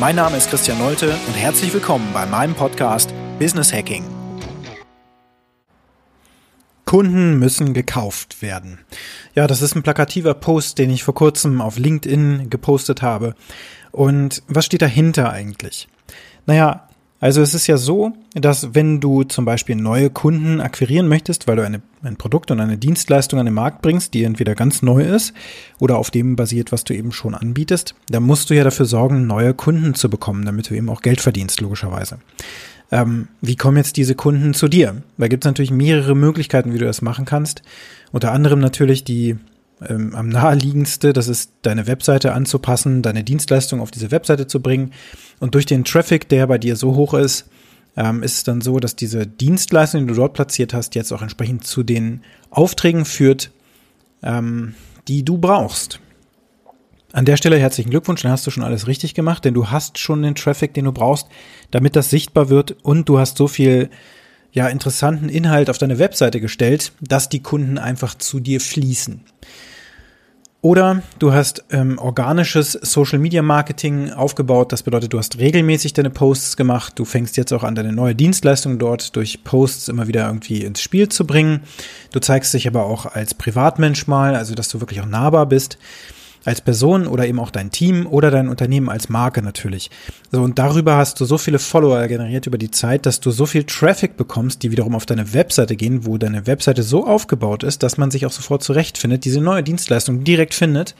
Mein Name ist Christian Nolte und herzlich willkommen bei meinem Podcast Business Hacking. Kunden müssen gekauft werden. Ja, das ist ein plakativer Post, den ich vor kurzem auf LinkedIn gepostet habe. Und was steht dahinter eigentlich? Naja, also es ist ja so, dass wenn du zum Beispiel neue Kunden akquirieren möchtest, weil du eine, ein Produkt und eine Dienstleistung an den Markt bringst, die entweder ganz neu ist oder auf dem basiert, was du eben schon anbietest, dann musst du ja dafür sorgen, neue Kunden zu bekommen, damit du eben auch Geld verdienst, logischerweise. Ähm, wie kommen jetzt diese Kunden zu dir? Da gibt es natürlich mehrere Möglichkeiten, wie du das machen kannst. Unter anderem natürlich die ähm, am naheliegendste, das ist deine Webseite anzupassen, deine Dienstleistung auf diese Webseite zu bringen. Und durch den Traffic, der bei dir so hoch ist, ähm, ist es dann so, dass diese Dienstleistung, die du dort platziert hast, jetzt auch entsprechend zu den Aufträgen führt, ähm, die du brauchst. An der Stelle herzlichen Glückwunsch, dann hast du schon alles richtig gemacht, denn du hast schon den Traffic, den du brauchst, damit das sichtbar wird und du hast so viel ja interessanten Inhalt auf deine Webseite gestellt, dass die Kunden einfach zu dir fließen. Oder du hast ähm, organisches Social Media Marketing aufgebaut. Das bedeutet, du hast regelmäßig deine Posts gemacht. Du fängst jetzt auch an, deine neue Dienstleistung dort durch Posts immer wieder irgendwie ins Spiel zu bringen. Du zeigst dich aber auch als Privatmensch mal, also dass du wirklich auch nahbar bist als Person oder eben auch dein Team oder dein Unternehmen als Marke natürlich. So, und darüber hast du so viele Follower generiert über die Zeit, dass du so viel Traffic bekommst, die wiederum auf deine Webseite gehen, wo deine Webseite so aufgebaut ist, dass man sich auch sofort zurechtfindet, diese neue Dienstleistung direkt findet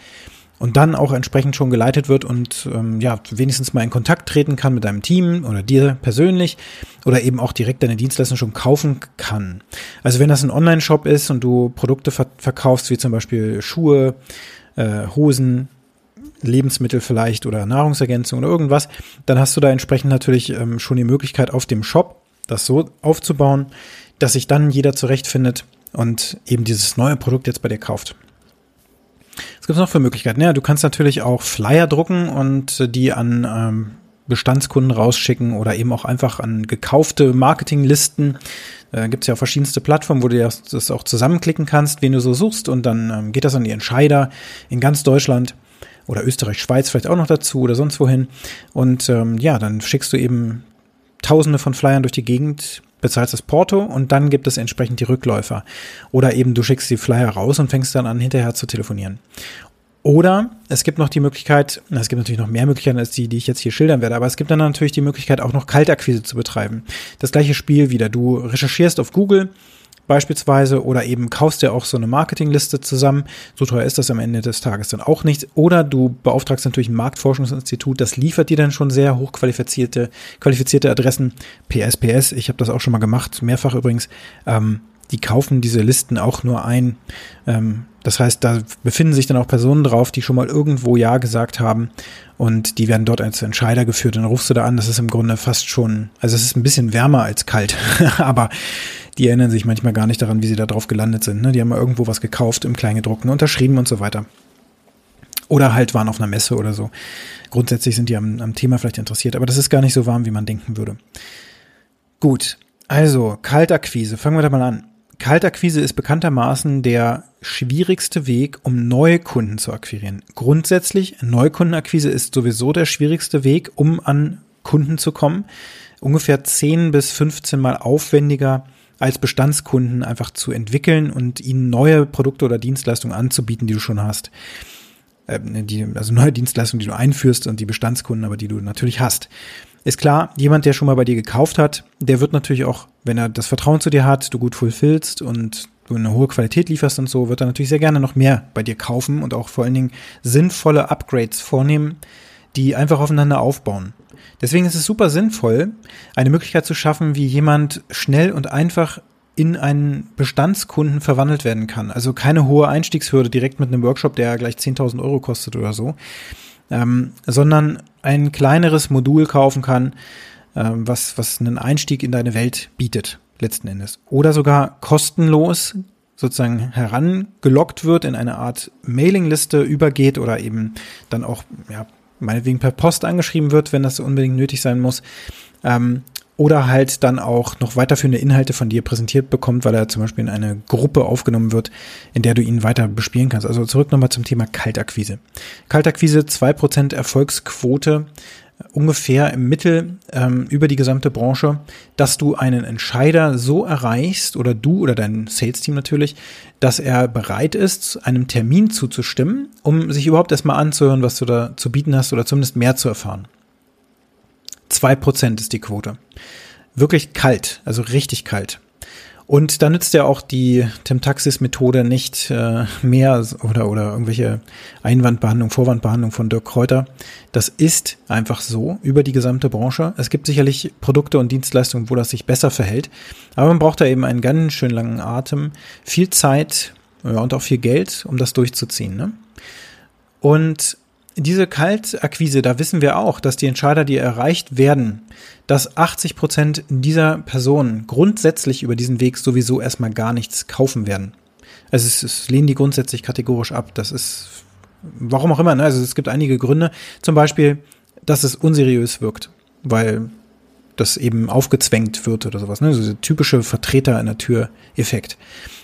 und dann auch entsprechend schon geleitet wird und ähm, ja, wenigstens mal in Kontakt treten kann mit deinem Team oder dir persönlich oder eben auch direkt deine Dienstleistung schon kaufen kann. Also wenn das ein Online-Shop ist und du Produkte ver verkaufst, wie zum Beispiel Schuhe, äh, Hosen, Lebensmittel vielleicht oder Nahrungsergänzung oder irgendwas, dann hast du da entsprechend natürlich ähm, schon die Möglichkeit auf dem Shop das so aufzubauen, dass sich dann jeder zurechtfindet und eben dieses neue Produkt jetzt bei dir kauft. Was gibt noch für Möglichkeiten? Ja, du kannst natürlich auch Flyer drucken und die an ähm, Bestandskunden rausschicken oder eben auch einfach an gekaufte Marketinglisten. Äh, Gibt es ja verschiedenste Plattformen, wo du das, das, auch zusammenklicken kannst, wen du so suchst und dann ähm, geht das an die Entscheider in ganz Deutschland oder Österreich, Schweiz vielleicht auch noch dazu oder sonst wohin. Und ähm, ja, dann schickst du eben Tausende von Flyern durch die Gegend, bezahlst das Porto und dann gibt es entsprechend die Rückläufer. Oder eben du schickst die Flyer raus und fängst dann an, hinterher zu telefonieren. Oder es gibt noch die Möglichkeit, es gibt natürlich noch mehr Möglichkeiten als die, die ich jetzt hier schildern werde, aber es gibt dann natürlich die Möglichkeit, auch noch Kaltakquise zu betreiben. Das gleiche Spiel wieder. Du recherchierst auf Google beispielsweise oder eben kaufst dir auch so eine Marketingliste zusammen. So teuer ist das am Ende des Tages dann auch nicht. Oder du beauftragst natürlich ein Marktforschungsinstitut, das liefert dir dann schon sehr hochqualifizierte qualifizierte Adressen. PSPS, ich habe das auch schon mal gemacht, mehrfach übrigens. Ähm, die kaufen diese Listen auch nur ein. Ähm, das heißt, da befinden sich dann auch Personen drauf, die schon mal irgendwo Ja gesagt haben und die werden dort als Entscheider geführt. Dann rufst du da an, das ist im Grunde fast schon, also es ist ein bisschen wärmer als kalt, aber die erinnern sich manchmal gar nicht daran, wie sie da drauf gelandet sind. Ne? Die haben mal irgendwo was gekauft im Kleingedruckten, unterschrieben und so weiter. Oder halt waren auf einer Messe oder so. Grundsätzlich sind die am, am Thema vielleicht interessiert, aber das ist gar nicht so warm, wie man denken würde. Gut, also Kaltakquise, fangen wir da mal an. Kaltakquise ist bekanntermaßen der schwierigste Weg, um neue Kunden zu akquirieren. Grundsätzlich, Neukundenakquise ist sowieso der schwierigste Weg, um an Kunden zu kommen. Ungefähr 10 bis 15 Mal aufwendiger als Bestandskunden einfach zu entwickeln und ihnen neue Produkte oder Dienstleistungen anzubieten, die du schon hast. Ähm, die, also neue Dienstleistungen, die du einführst und die Bestandskunden, aber die du natürlich hast. Ist klar, jemand, der schon mal bei dir gekauft hat, der wird natürlich auch, wenn er das Vertrauen zu dir hat, du gut fulfillst und du eine hohe Qualität lieferst und so, wird er natürlich sehr gerne noch mehr bei dir kaufen und auch vor allen Dingen sinnvolle Upgrades vornehmen, die einfach aufeinander aufbauen. Deswegen ist es super sinnvoll, eine Möglichkeit zu schaffen, wie jemand schnell und einfach in einen Bestandskunden verwandelt werden kann. Also keine hohe Einstiegshürde direkt mit einem Workshop, der gleich 10.000 Euro kostet oder so, ähm, sondern ein kleineres Modul kaufen kann, ähm, was, was einen Einstieg in deine Welt bietet, letzten Endes. Oder sogar kostenlos sozusagen herangelockt wird, in eine Art Mailingliste übergeht oder eben dann auch, ja, meinetwegen per Post angeschrieben wird, wenn das unbedingt nötig sein muss. Ähm, oder halt dann auch noch weiterführende Inhalte von dir präsentiert bekommt, weil er zum Beispiel in eine Gruppe aufgenommen wird, in der du ihn weiter bespielen kannst. Also zurück nochmal zum Thema Kaltakquise. Kaltakquise, zwei Prozent Erfolgsquote, ungefähr im Mittel ähm, über die gesamte Branche, dass du einen Entscheider so erreichst oder du oder dein Sales-Team natürlich, dass er bereit ist, einem Termin zuzustimmen, um sich überhaupt erstmal anzuhören, was du da zu bieten hast oder zumindest mehr zu erfahren. Zwei Prozent ist die Quote. Wirklich kalt, also richtig kalt. Und da nützt ja auch die Temtaxis-Methode nicht äh, mehr oder, oder irgendwelche Einwandbehandlung, Vorwandbehandlung von Dirk Kräuter. Das ist einfach so über die gesamte Branche. Es gibt sicherlich Produkte und Dienstleistungen, wo das sich besser verhält. Aber man braucht da eben einen ganz schön langen Atem, viel Zeit ja, und auch viel Geld, um das durchzuziehen. Ne? Und diese Kaltakquise, da wissen wir auch, dass die Entscheider, die erreicht werden, dass 80 Prozent dieser Personen grundsätzlich über diesen Weg sowieso erstmal gar nichts kaufen werden. Also es, es lehnen die grundsätzlich kategorisch ab. Das ist, warum auch immer, ne? also es gibt einige Gründe. Zum Beispiel, dass es unseriös wirkt, weil das eben aufgezwängt wird oder sowas. Ne? Also dieser typische Vertreter in der Tür-Effekt.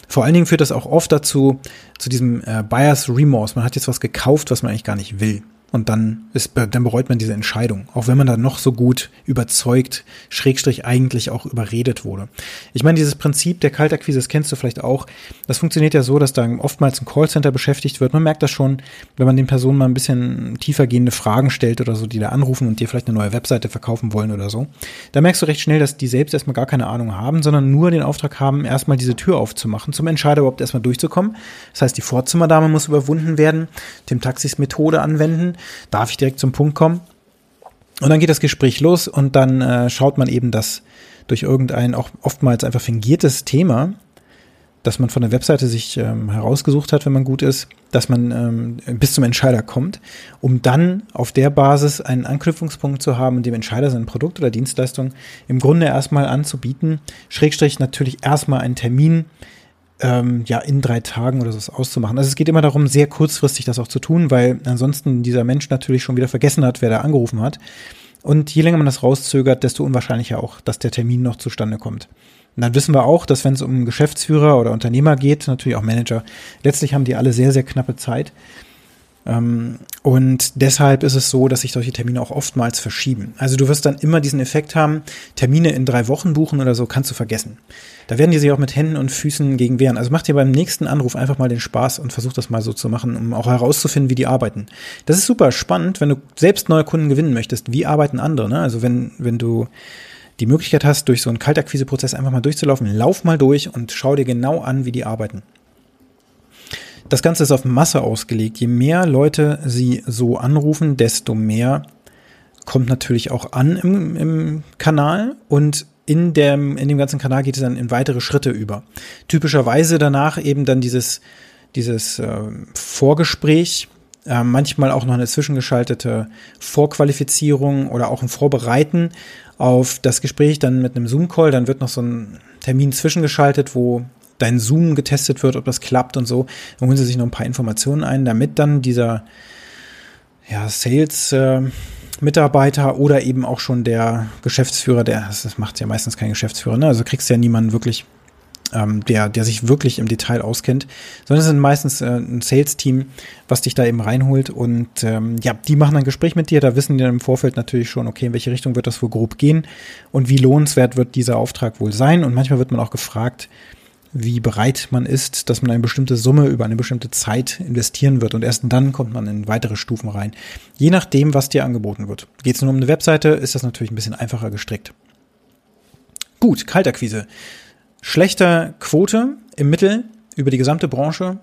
Vor allen Dingen führt das auch oft dazu, zu diesem äh, Buyers Remorse. Man hat jetzt was gekauft, was man eigentlich gar nicht will. Und dann ist, dann bereut man diese Entscheidung. Auch wenn man da noch so gut überzeugt, Schrägstrich eigentlich auch überredet wurde. Ich meine, dieses Prinzip der Kaltakquise, das kennst du vielleicht auch. Das funktioniert ja so, dass da oftmals ein Callcenter beschäftigt wird. Man merkt das schon, wenn man den Personen mal ein bisschen tiefergehende Fragen stellt oder so, die da anrufen und dir vielleicht eine neue Webseite verkaufen wollen oder so. Da merkst du recht schnell, dass die selbst erstmal gar keine Ahnung haben, sondern nur den Auftrag haben, erstmal diese Tür aufzumachen, zum Entscheider überhaupt erstmal durchzukommen. Das heißt, die Vorzimmerdame muss überwunden werden, dem Taxis Methode anwenden darf ich direkt zum Punkt kommen. Und dann geht das Gespräch los und dann äh, schaut man eben, dass durch irgendein auch oftmals einfach fingiertes Thema, das man von der Webseite sich ähm, herausgesucht hat, wenn man gut ist, dass man ähm, bis zum Entscheider kommt, um dann auf der Basis einen Anknüpfungspunkt zu haben dem Entscheider sein Produkt oder Dienstleistung im Grunde erstmal anzubieten, Schrägstrich natürlich erstmal einen Termin ähm, ja in drei Tagen oder so auszumachen. Also es geht immer darum, sehr kurzfristig das auch zu tun, weil ansonsten dieser Mensch natürlich schon wieder vergessen hat, wer da angerufen hat. Und je länger man das rauszögert, desto unwahrscheinlicher auch, dass der Termin noch zustande kommt. Und dann wissen wir auch, dass wenn es um Geschäftsführer oder Unternehmer geht, natürlich auch Manager, letztlich haben die alle sehr, sehr knappe Zeit. Ähm, und deshalb ist es so, dass sich solche Termine auch oftmals verschieben. Also du wirst dann immer diesen Effekt haben, Termine in drei Wochen buchen oder so, kannst du vergessen. Da werden die sich auch mit Händen und Füßen gegen wehren. Also mach dir beim nächsten Anruf einfach mal den Spaß und versuch das mal so zu machen, um auch herauszufinden, wie die arbeiten. Das ist super spannend, wenn du selbst neue Kunden gewinnen möchtest. Wie arbeiten andere? Ne? Also wenn, wenn du die Möglichkeit hast, durch so einen Kaltakquiseprozess einfach mal durchzulaufen, lauf mal durch und schau dir genau an, wie die arbeiten. Das Ganze ist auf Masse ausgelegt. Je mehr Leute sie so anrufen, desto mehr kommt natürlich auch an im, im Kanal und in dem, in dem ganzen Kanal geht es dann in weitere Schritte über. Typischerweise danach eben dann dieses, dieses äh, Vorgespräch, äh, manchmal auch noch eine zwischengeschaltete Vorqualifizierung oder auch ein Vorbereiten auf das Gespräch dann mit einem Zoom-Call. Dann wird noch so ein Termin zwischengeschaltet, wo dein Zoom getestet wird, ob das klappt und so. Dann holen sie sich noch ein paar Informationen ein, damit dann dieser ja, Sales äh, Mitarbeiter oder eben auch schon der Geschäftsführer, der, das macht ja meistens kein Geschäftsführer, ne? Also kriegst ja niemanden wirklich, ähm, der, der sich wirklich im Detail auskennt, sondern es sind meistens äh, ein Sales-Team, was dich da eben reinholt und ähm, ja, die machen ein Gespräch mit dir, da wissen die dann im Vorfeld natürlich schon, okay, in welche Richtung wird das wohl grob gehen und wie lohnenswert wird dieser Auftrag wohl sein und manchmal wird man auch gefragt, wie bereit man ist, dass man eine bestimmte Summe über eine bestimmte Zeit investieren wird. Und erst dann kommt man in weitere Stufen rein. Je nachdem, was dir angeboten wird. Geht es nur um eine Webseite, ist das natürlich ein bisschen einfacher gestrickt. Gut, Kaltakquise. Schlechter Quote im Mittel über die gesamte Branche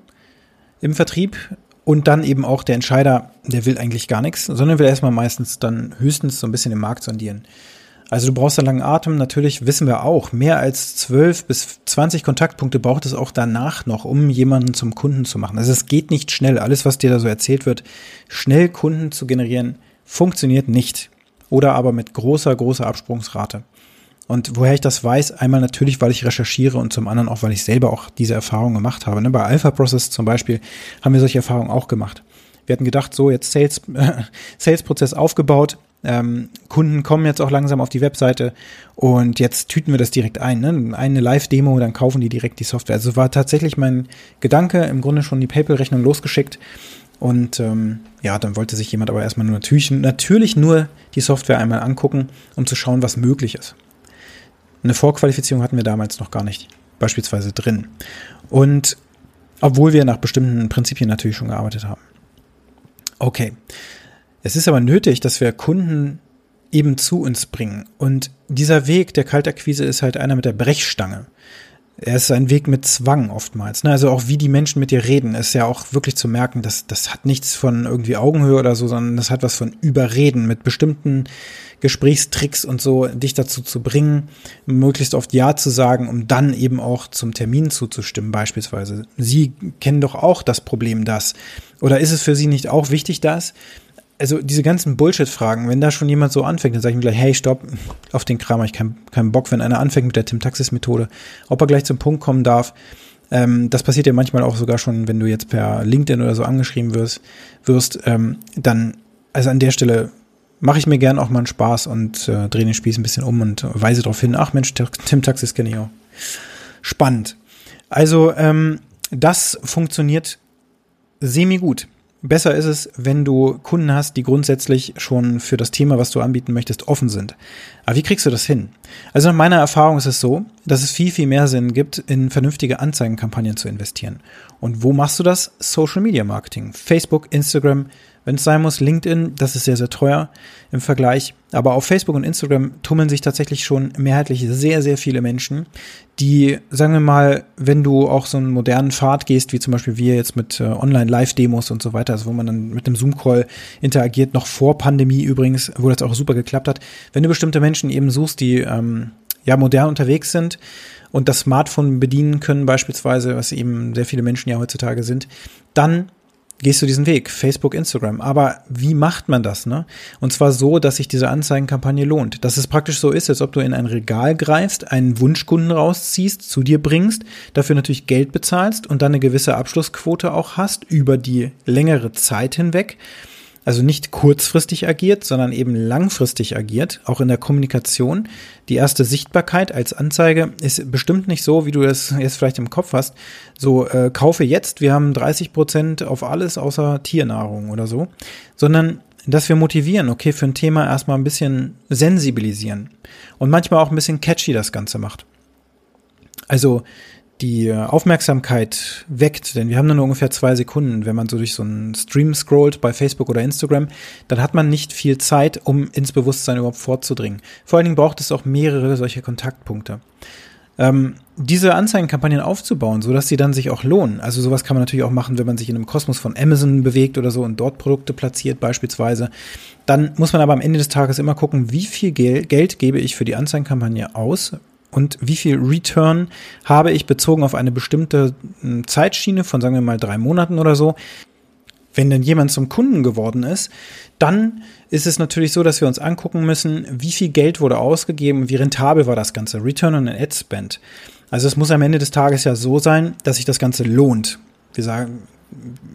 im Vertrieb und dann eben auch der Entscheider, der will eigentlich gar nichts, sondern will erstmal meistens dann höchstens so ein bisschen den Markt sondieren. Also du brauchst einen langen Atem. Natürlich wissen wir auch, mehr als 12 bis 20 Kontaktpunkte braucht es auch danach noch, um jemanden zum Kunden zu machen. Also es geht nicht schnell. Alles, was dir da so erzählt wird, schnell Kunden zu generieren, funktioniert nicht. oder aber mit großer, großer Absprungsrate. Und woher ich das weiß, einmal natürlich, weil ich recherchiere und zum anderen auch, weil ich selber auch diese Erfahrung gemacht habe. Ne, bei Alpha Process zum Beispiel haben wir solche Erfahrungen auch gemacht. Wir hatten gedacht, so jetzt Sales, äh, Sales-Prozess aufgebaut, ähm, Kunden kommen jetzt auch langsam auf die Webseite und jetzt tüten wir das direkt ein. Ne? Eine Live-Demo, dann kaufen die direkt die Software. Also war tatsächlich mein Gedanke, im Grunde schon die PayPal-Rechnung losgeschickt. Und ähm, ja, dann wollte sich jemand aber erstmal nur natürlich, natürlich nur die Software einmal angucken, um zu schauen, was möglich ist. Eine Vorqualifizierung hatten wir damals noch gar nicht, beispielsweise drin. Und obwohl wir nach bestimmten Prinzipien natürlich schon gearbeitet haben. Okay. Es ist aber nötig, dass wir Kunden eben zu uns bringen. Und dieser Weg der Kaltakquise ist halt einer mit der Brechstange. Er ist ein Weg mit Zwang oftmals. Ne? Also auch wie die Menschen mit dir reden, ist ja auch wirklich zu merken, dass das hat nichts von irgendwie Augenhöhe oder so, sondern das hat was von Überreden mit bestimmten Gesprächstricks und so, dich dazu zu bringen, möglichst oft Ja zu sagen, um dann eben auch zum Termin zuzustimmen, beispielsweise. Sie kennen doch auch das Problem, das. Oder ist es für Sie nicht auch wichtig, dass? Also diese ganzen Bullshit-Fragen, wenn da schon jemand so anfängt, dann sage ich mir gleich, hey, stopp, auf den Kram ich keinen keinen Bock, wenn einer anfängt mit der Tim-Taxis-Methode, ob er gleich zum Punkt kommen darf. Ähm, das passiert ja manchmal auch sogar schon, wenn du jetzt per LinkedIn oder so angeschrieben wirst, wirst ähm, dann, also an der Stelle mache ich mir gern auch mal einen Spaß und äh, drehe den Spieß ein bisschen um und weise darauf hin, ach Mensch, Tim Taxis kenne ich auch. Spannend. Also, ähm, das funktioniert semi gut. Besser ist es, wenn du Kunden hast, die grundsätzlich schon für das Thema, was du anbieten möchtest, offen sind. Aber wie kriegst du das hin? Also nach meiner Erfahrung ist es so, dass es viel, viel mehr Sinn gibt, in vernünftige Anzeigenkampagnen zu investieren. Und wo machst du das? Social Media Marketing. Facebook, Instagram, wenn es sein muss, LinkedIn, das ist sehr, sehr teuer im Vergleich. Aber auf Facebook und Instagram tummeln sich tatsächlich schon mehrheitlich sehr, sehr viele Menschen, die, sagen wir mal, wenn du auch so einen modernen Pfad gehst, wie zum Beispiel wir jetzt mit äh, Online-Live-Demos und so weiter, also wo man dann mit einem Zoom-Call interagiert, noch vor Pandemie übrigens, wo das auch super geklappt hat. Wenn du bestimmte Menschen eben suchst, die ähm, ja modern unterwegs sind und das Smartphone bedienen können beispielsweise, was eben sehr viele Menschen ja heutzutage sind, dann gehst du diesen Weg, Facebook, Instagram. Aber wie macht man das, ne? Und zwar so, dass sich diese Anzeigenkampagne lohnt. Dass es praktisch so ist, als ob du in ein Regal greifst, einen Wunschkunden rausziehst, zu dir bringst, dafür natürlich Geld bezahlst und dann eine gewisse Abschlussquote auch hast über die längere Zeit hinweg also nicht kurzfristig agiert, sondern eben langfristig agiert, auch in der Kommunikation. Die erste Sichtbarkeit als Anzeige ist bestimmt nicht so, wie du das jetzt vielleicht im Kopf hast. So, äh, kaufe jetzt, wir haben 30 Prozent auf alles außer Tiernahrung oder so, sondern dass wir motivieren, okay, für ein Thema erstmal ein bisschen sensibilisieren und manchmal auch ein bisschen catchy das Ganze macht. Also die Aufmerksamkeit weckt, denn wir haben nur ungefähr zwei Sekunden, wenn man so durch so einen Stream scrollt bei Facebook oder Instagram, dann hat man nicht viel Zeit, um ins Bewusstsein überhaupt vorzudringen. Vor allen Dingen braucht es auch mehrere solche Kontaktpunkte. Ähm, diese Anzeigenkampagnen aufzubauen, so dass sie dann sich auch lohnen. Also sowas kann man natürlich auch machen, wenn man sich in einem Kosmos von Amazon bewegt oder so und dort Produkte platziert beispielsweise. Dann muss man aber am Ende des Tages immer gucken, wie viel Geld gebe ich für die Anzeigenkampagne aus, und wie viel Return habe ich bezogen auf eine bestimmte hm, Zeitschiene von, sagen wir mal, drei Monaten oder so. Wenn denn jemand zum Kunden geworden ist, dann ist es natürlich so, dass wir uns angucken müssen, wie viel Geld wurde ausgegeben, wie rentabel war das Ganze, Return on Ad Spend. Also es muss am Ende des Tages ja so sein, dass sich das Ganze lohnt. Wir sagen,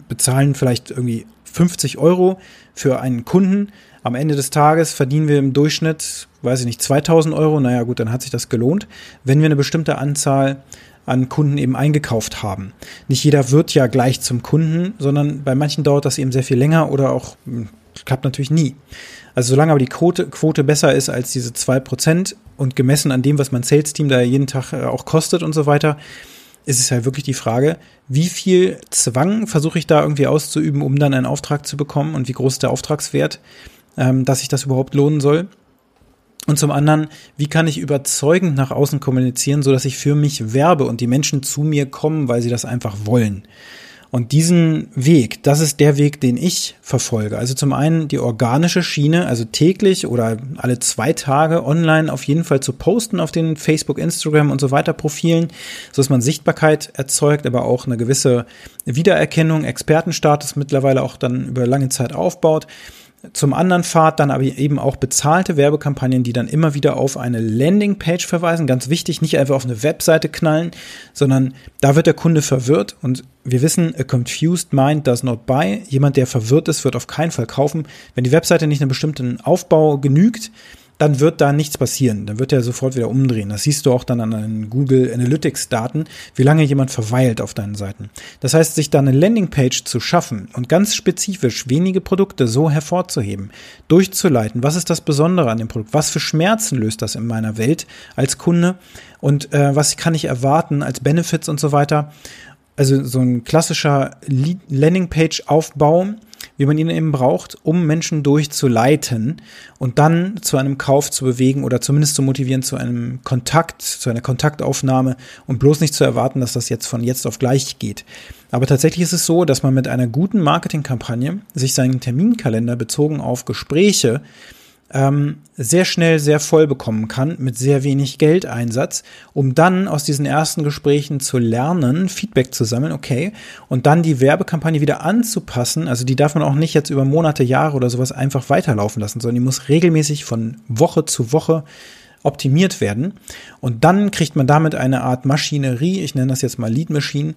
bezahlen vielleicht irgendwie 50 Euro für einen Kunden. Am Ende des Tages verdienen wir im Durchschnitt weiß ich nicht, 2000 Euro, naja gut, dann hat sich das gelohnt, wenn wir eine bestimmte Anzahl an Kunden eben eingekauft haben. Nicht jeder wird ja gleich zum Kunden, sondern bei manchen dauert das eben sehr viel länger oder auch hm, klappt natürlich nie. Also solange aber die Quote, Quote besser ist als diese zwei Prozent und gemessen an dem, was mein Sales-Team da jeden Tag äh, auch kostet und so weiter, ist es halt wirklich die Frage, wie viel Zwang versuche ich da irgendwie auszuüben, um dann einen Auftrag zu bekommen und wie groß ist der Auftragswert, ähm, dass sich das überhaupt lohnen soll. Und zum anderen, wie kann ich überzeugend nach außen kommunizieren, so dass ich für mich werbe und die Menschen zu mir kommen, weil sie das einfach wollen. Und diesen Weg, das ist der Weg, den ich verfolge. Also zum einen die organische Schiene, also täglich oder alle zwei Tage online auf jeden Fall zu posten auf den Facebook, Instagram und so weiter Profilen, so dass man Sichtbarkeit erzeugt, aber auch eine gewisse Wiedererkennung, Expertenstatus mittlerweile auch dann über lange Zeit aufbaut zum anderen Pfad dann aber eben auch bezahlte Werbekampagnen, die dann immer wieder auf eine Landingpage verweisen. Ganz wichtig, nicht einfach auf eine Webseite knallen, sondern da wird der Kunde verwirrt und wir wissen, a confused mind does not buy. Jemand, der verwirrt ist, wird auf keinen Fall kaufen. Wenn die Webseite nicht einem bestimmten Aufbau genügt, dann wird da nichts passieren. Dann wird er sofort wieder umdrehen. Das siehst du auch dann an den Google Analytics Daten, wie lange jemand verweilt auf deinen Seiten. Das heißt, sich da eine Landingpage zu schaffen und ganz spezifisch wenige Produkte so hervorzuheben, durchzuleiten. Was ist das Besondere an dem Produkt? Was für Schmerzen löst das in meiner Welt als Kunde? Und äh, was kann ich erwarten als Benefits und so weiter? Also so ein klassischer Landingpage-Aufbau wie man ihn eben braucht, um Menschen durchzuleiten und dann zu einem Kauf zu bewegen oder zumindest zu motivieren zu einem Kontakt, zu einer Kontaktaufnahme und bloß nicht zu erwarten, dass das jetzt von jetzt auf gleich geht. Aber tatsächlich ist es so, dass man mit einer guten Marketingkampagne sich seinen Terminkalender bezogen auf Gespräche ähm, sehr schnell sehr voll bekommen kann mit sehr wenig Geldeinsatz, um dann aus diesen ersten Gesprächen zu lernen, Feedback zu sammeln, okay, und dann die Werbekampagne wieder anzupassen. Also die darf man auch nicht jetzt über Monate, Jahre oder sowas einfach weiterlaufen lassen, sondern die muss regelmäßig von Woche zu Woche optimiert werden. Und dann kriegt man damit eine Art Maschinerie, ich nenne das jetzt mal Lead Machine,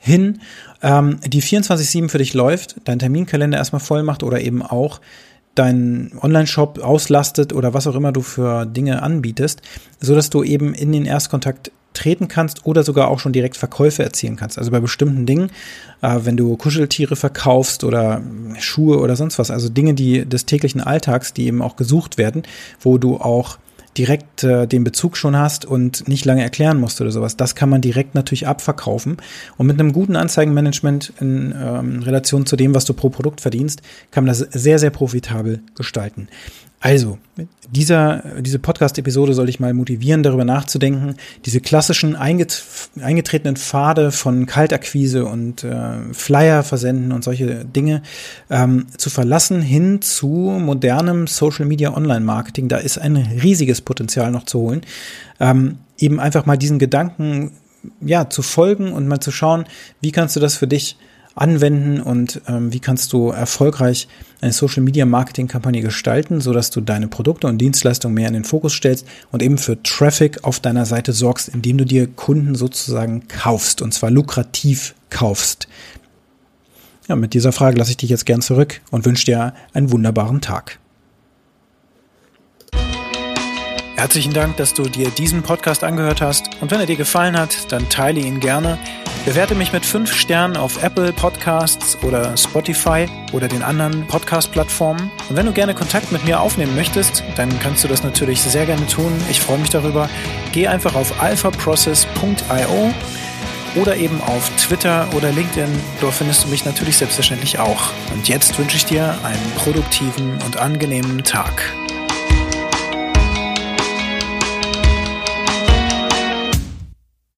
hin, ähm, die 24-7 für dich läuft, deinen Terminkalender erstmal voll macht oder eben auch deinen Online-Shop auslastet oder was auch immer du für Dinge anbietest, so dass du eben in den Erstkontakt treten kannst oder sogar auch schon direkt Verkäufe erzielen kannst. Also bei bestimmten Dingen, äh, wenn du Kuscheltiere verkaufst oder Schuhe oder sonst was, also Dinge, die des täglichen Alltags, die eben auch gesucht werden, wo du auch direkt äh, den Bezug schon hast und nicht lange erklären musst oder sowas. Das kann man direkt natürlich abverkaufen. Und mit einem guten Anzeigenmanagement in ähm, Relation zu dem, was du pro Produkt verdienst, kann man das sehr, sehr profitabel gestalten. Also, dieser, diese Podcast-Episode soll ich mal motivieren, darüber nachzudenken, diese klassischen einget eingetretenen Pfade von Kaltakquise und äh, Flyer versenden und solche Dinge ähm, zu verlassen hin zu modernem Social Media Online Marketing. Da ist ein riesiges Potenzial noch zu holen. Ähm, eben einfach mal diesen Gedanken ja, zu folgen und mal zu schauen, wie kannst du das für dich anwenden und ähm, wie kannst du erfolgreich eine Social Media Marketing Kampagne gestalten, so dass du deine Produkte und Dienstleistungen mehr in den Fokus stellst und eben für Traffic auf deiner Seite sorgst, indem du dir Kunden sozusagen kaufst und zwar lukrativ kaufst. Ja, mit dieser Frage lasse ich dich jetzt gern zurück und wünsche dir einen wunderbaren Tag. Herzlichen Dank, dass du dir diesen Podcast angehört hast. Und wenn er dir gefallen hat, dann teile ihn gerne. Bewerte mich mit fünf Sternen auf Apple Podcasts oder Spotify oder den anderen Podcast-Plattformen. Und wenn du gerne Kontakt mit mir aufnehmen möchtest, dann kannst du das natürlich sehr gerne tun. Ich freue mich darüber. Geh einfach auf alphaprocess.io oder eben auf Twitter oder LinkedIn. Dort findest du mich natürlich selbstverständlich auch. Und jetzt wünsche ich dir einen produktiven und angenehmen Tag.